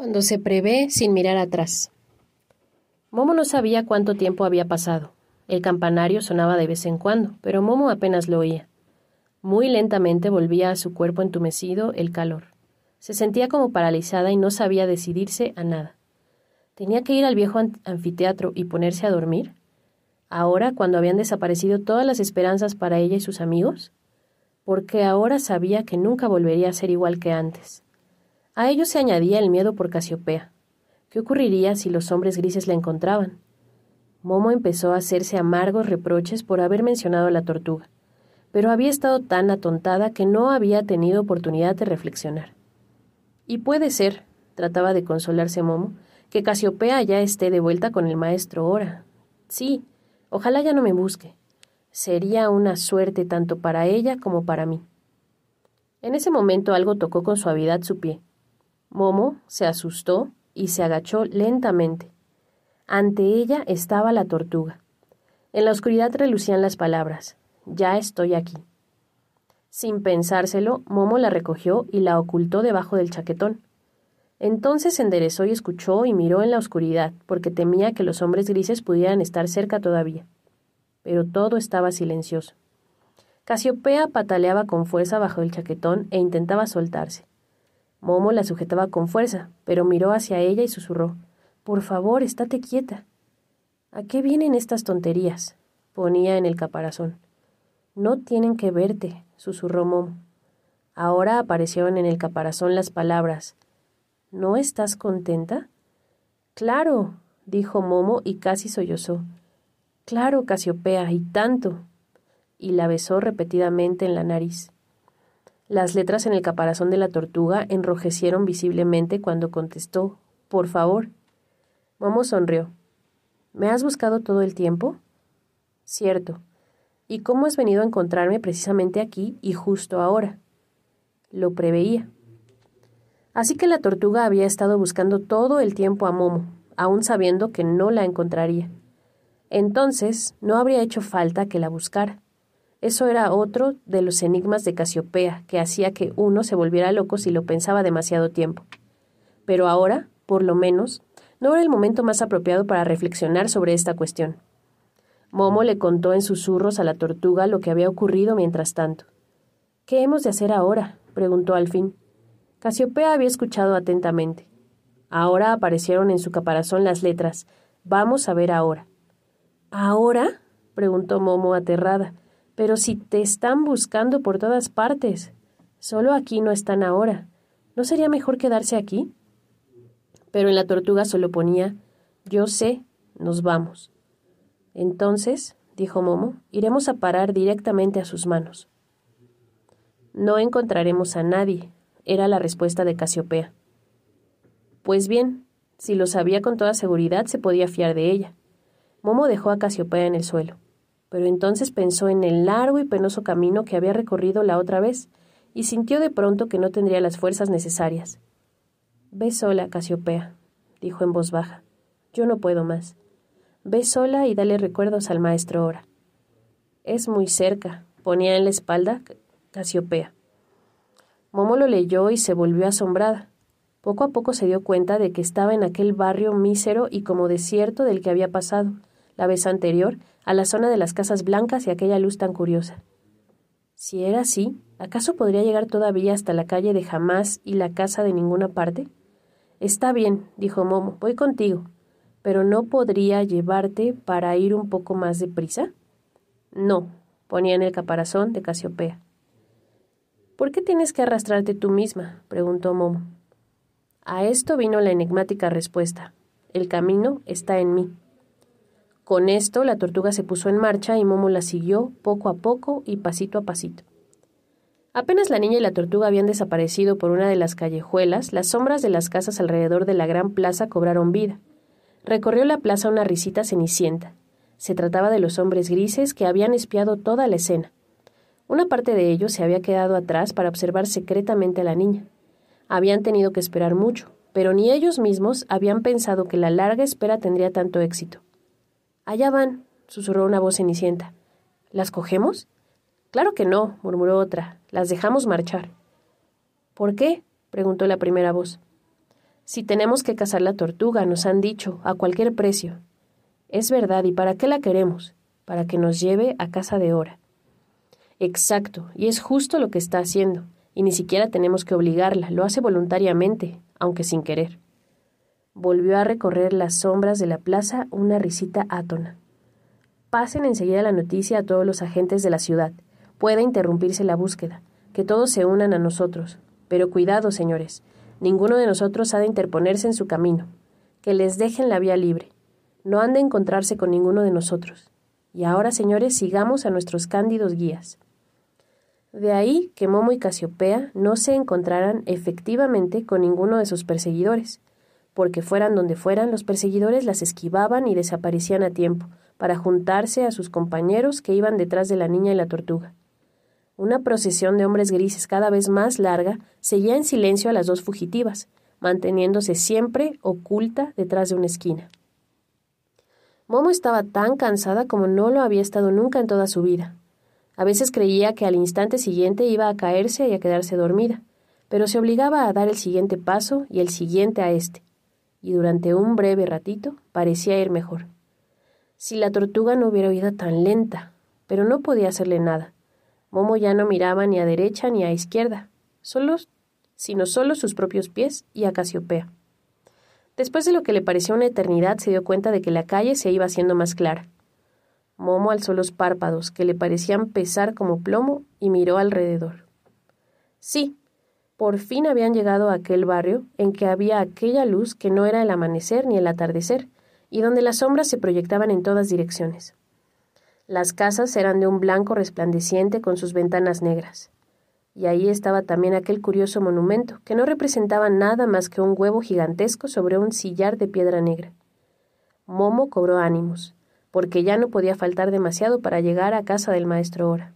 Cuando se prevé sin mirar atrás. Momo no sabía cuánto tiempo había pasado. El campanario sonaba de vez en cuando, pero Momo apenas lo oía. Muy lentamente volvía a su cuerpo entumecido el calor. Se sentía como paralizada y no sabía decidirse a nada. ¿Tenía que ir al viejo anfiteatro y ponerse a dormir? ¿Ahora, cuando habían desaparecido todas las esperanzas para ella y sus amigos? Porque ahora sabía que nunca volvería a ser igual que antes. A ello se añadía el miedo por Casiopea. ¿Qué ocurriría si los hombres grises la encontraban? Momo empezó a hacerse amargos reproches por haber mencionado a la tortuga, pero había estado tan atontada que no había tenido oportunidad de reflexionar. Y puede ser, trataba de consolarse Momo, que Casiopea ya esté de vuelta con el maestro Ora. Sí, ojalá ya no me busque. Sería una suerte tanto para ella como para mí. En ese momento algo tocó con suavidad su pie. Momo se asustó y se agachó lentamente. Ante ella estaba la tortuga. En la oscuridad relucían las palabras Ya estoy aquí. Sin pensárselo, Momo la recogió y la ocultó debajo del chaquetón. Entonces se enderezó y escuchó y miró en la oscuridad, porque temía que los hombres grises pudieran estar cerca todavía. Pero todo estaba silencioso. Casiopea pataleaba con fuerza bajo el chaquetón e intentaba soltarse. Momo la sujetaba con fuerza, pero miró hacia ella y susurró Por favor, estate quieta. ¿A qué vienen estas tonterías? ponía en el caparazón. No tienen que verte, susurró Momo. Ahora aparecieron en el caparazón las palabras ¿No estás contenta? Claro, dijo Momo y casi sollozó. Claro, Casiopea, y tanto. Y la besó repetidamente en la nariz. Las letras en el caparazón de la tortuga enrojecieron visiblemente cuando contestó Por favor. Momo sonrió. ¿Me has buscado todo el tiempo? Cierto. ¿Y cómo has venido a encontrarme precisamente aquí y justo ahora? Lo preveía. Así que la tortuga había estado buscando todo el tiempo a Momo, aun sabiendo que no la encontraría. Entonces, no habría hecho falta que la buscara. Eso era otro de los enigmas de Casiopea, que hacía que uno se volviera loco si lo pensaba demasiado tiempo. Pero ahora, por lo menos, no era el momento más apropiado para reflexionar sobre esta cuestión. Momo le contó en susurros a la tortuga lo que había ocurrido mientras tanto. ¿Qué hemos de hacer ahora? preguntó al fin. Casiopea había escuchado atentamente. Ahora aparecieron en su caparazón las letras Vamos a ver ahora. ¿Ahora? preguntó Momo aterrada. Pero si te están buscando por todas partes. Solo aquí no están ahora. ¿No sería mejor quedarse aquí? Pero en la tortuga solo ponía Yo sé, nos vamos. Entonces, dijo Momo, iremos a parar directamente a sus manos. No encontraremos a nadie, era la respuesta de Casiopea. Pues bien, si lo sabía con toda seguridad, se podía fiar de ella. Momo dejó a Casiopea en el suelo pero entonces pensó en el largo y penoso camino que había recorrido la otra vez, y sintió de pronto que no tendría las fuerzas necesarias. Ve sola, Casiopea, dijo en voz baja. Yo no puedo más. Ve sola y dale recuerdos al maestro Ora. Es muy cerca, ponía en la espalda Casiopea. Momo lo leyó y se volvió asombrada. Poco a poco se dio cuenta de que estaba en aquel barrio mísero y como desierto del que había pasado, la vez anterior, a la zona de las casas blancas y aquella luz tan curiosa. Si era así, ¿acaso podría llegar todavía hasta la calle de Jamás y la casa de ninguna parte? Está bien, dijo Momo, voy contigo. ¿Pero no podría llevarte para ir un poco más de prisa? No, ponía en el caparazón de Casiopea. ¿Por qué tienes que arrastrarte tú misma? preguntó Momo. A esto vino la enigmática respuesta. El camino está en mí. Con esto, la tortuga se puso en marcha y Momo la siguió poco a poco y pasito a pasito. Apenas la niña y la tortuga habían desaparecido por una de las callejuelas, las sombras de las casas alrededor de la gran plaza cobraron vida. Recorrió la plaza una risita cenicienta. Se trataba de los hombres grises que habían espiado toda la escena. Una parte de ellos se había quedado atrás para observar secretamente a la niña. Habían tenido que esperar mucho, pero ni ellos mismos habían pensado que la larga espera tendría tanto éxito. Allá van, susurró una voz cenicienta. ¿Las cogemos? Claro que no, murmuró otra. Las dejamos marchar. ¿Por qué? preguntó la primera voz. Si tenemos que cazar la tortuga, nos han dicho, a cualquier precio. Es verdad, ¿y para qué la queremos? Para que nos lleve a casa de hora. Exacto, y es justo lo que está haciendo, y ni siquiera tenemos que obligarla, lo hace voluntariamente, aunque sin querer. Volvió a recorrer las sombras de la plaza una risita átona. Pasen enseguida la noticia a todos los agentes de la ciudad. Puede interrumpirse la búsqueda. Que todos se unan a nosotros. Pero cuidado, señores. Ninguno de nosotros ha de interponerse en su camino. Que les dejen la vía libre. No han de encontrarse con ninguno de nosotros. Y ahora, señores, sigamos a nuestros cándidos guías. De ahí que Momo y Casiopea no se encontraran efectivamente con ninguno de sus perseguidores, porque fueran donde fueran, los perseguidores las esquivaban y desaparecían a tiempo, para juntarse a sus compañeros que iban detrás de la niña y la tortuga. Una procesión de hombres grises cada vez más larga seguía en silencio a las dos fugitivas, manteniéndose siempre oculta detrás de una esquina. Momo estaba tan cansada como no lo había estado nunca en toda su vida. A veces creía que al instante siguiente iba a caerse y a quedarse dormida, pero se obligaba a dar el siguiente paso y el siguiente a este, y durante un breve ratito parecía ir mejor. Si la tortuga no hubiera oído tan lenta, pero no podía hacerle nada. Momo ya no miraba ni a derecha ni a izquierda, solo, sino solo sus propios pies y a Casiopea. Después de lo que le pareció una eternidad, se dio cuenta de que la calle se iba haciendo más clara. Momo alzó los párpados, que le parecían pesar como plomo, y miró alrededor. Sí, por fin habían llegado a aquel barrio en que había aquella luz que no era el amanecer ni el atardecer, y donde las sombras se proyectaban en todas direcciones. Las casas eran de un blanco resplandeciente con sus ventanas negras. Y ahí estaba también aquel curioso monumento, que no representaba nada más que un huevo gigantesco sobre un sillar de piedra negra. Momo cobró ánimos, porque ya no podía faltar demasiado para llegar a casa del maestro Ora.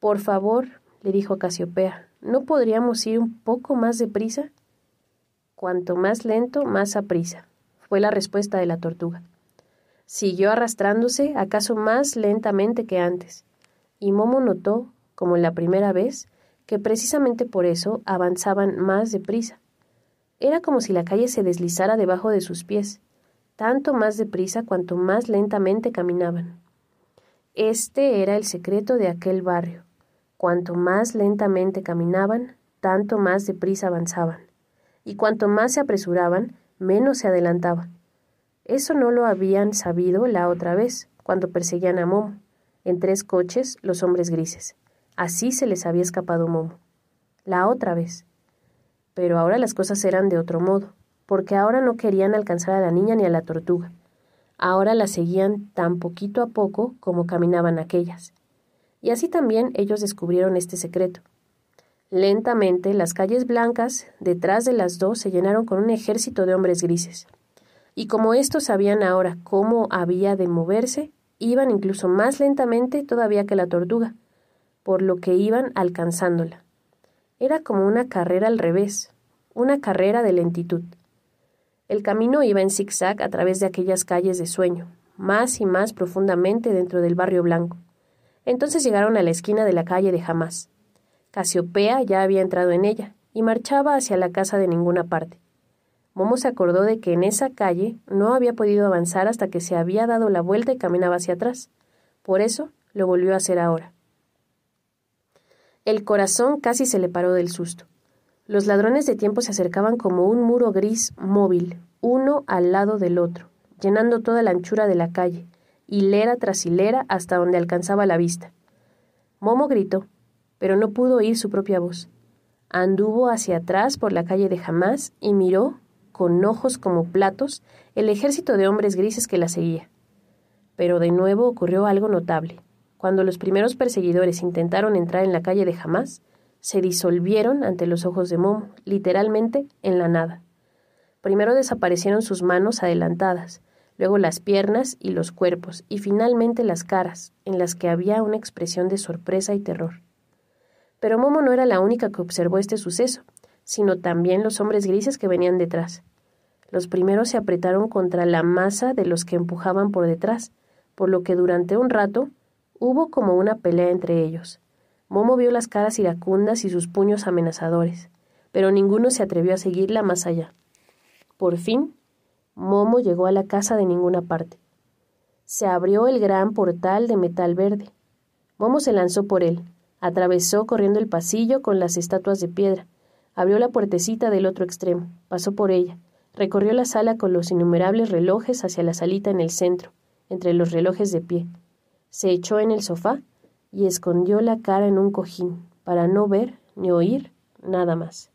Por favor, le dijo Casiopea, ¿no podríamos ir un poco más deprisa? Cuanto más lento, más aprisa fue la respuesta de la tortuga. Siguió arrastrándose, acaso más lentamente que antes, y Momo notó, como la primera vez, que precisamente por eso avanzaban más deprisa. Era como si la calle se deslizara debajo de sus pies, tanto más deprisa cuanto más lentamente caminaban. Este era el secreto de aquel barrio. Cuanto más lentamente caminaban, tanto más deprisa avanzaban, y cuanto más se apresuraban, menos se adelantaba. Eso no lo habían sabido la otra vez, cuando perseguían a Momo, en tres coches los hombres grises. Así se les había escapado Momo. La otra vez. Pero ahora las cosas eran de otro modo, porque ahora no querían alcanzar a la niña ni a la tortuga. Ahora la seguían tan poquito a poco como caminaban aquellas. Y así también ellos descubrieron este secreto. Lentamente las calles blancas detrás de las dos se llenaron con un ejército de hombres grises. Y como estos sabían ahora cómo había de moverse, iban incluso más lentamente todavía que la tortuga, por lo que iban alcanzándola. Era como una carrera al revés, una carrera de lentitud. El camino iba en zigzag a través de aquellas calles de sueño, más y más profundamente dentro del barrio blanco. Entonces llegaron a la esquina de la calle de Jamás. Casiopea ya había entrado en ella y marchaba hacia la casa de ninguna parte. Momo se acordó de que en esa calle no había podido avanzar hasta que se había dado la vuelta y caminaba hacia atrás. Por eso lo volvió a hacer ahora. El corazón casi se le paró del susto. Los ladrones de tiempo se acercaban como un muro gris móvil, uno al lado del otro, llenando toda la anchura de la calle, hilera tras hilera hasta donde alcanzaba la vista. Momo gritó, pero no pudo oír su propia voz. Anduvo hacia atrás por la calle de Jamás y miró, con ojos como platos, el ejército de hombres grises que la seguía. Pero de nuevo ocurrió algo notable. Cuando los primeros perseguidores intentaron entrar en la calle de Jamás, se disolvieron ante los ojos de Momo, literalmente en la nada. Primero desaparecieron sus manos adelantadas, luego las piernas y los cuerpos, y finalmente las caras, en las que había una expresión de sorpresa y terror. Pero Momo no era la única que observó este suceso, sino también los hombres grises que venían detrás. Los primeros se apretaron contra la masa de los que empujaban por detrás, por lo que durante un rato hubo como una pelea entre ellos. Momo vio las caras iracundas y sus puños amenazadores, pero ninguno se atrevió a seguirla más allá. Por fin, Momo llegó a la casa de ninguna parte. Se abrió el gran portal de metal verde. Momo se lanzó por él, atravesó corriendo el pasillo con las estatuas de piedra, abrió la puertecita del otro extremo, pasó por ella, recorrió la sala con los innumerables relojes hacia la salita en el centro, entre los relojes de pie. Se echó en el sofá y escondió la cara en un cojín, para no ver ni oír nada más.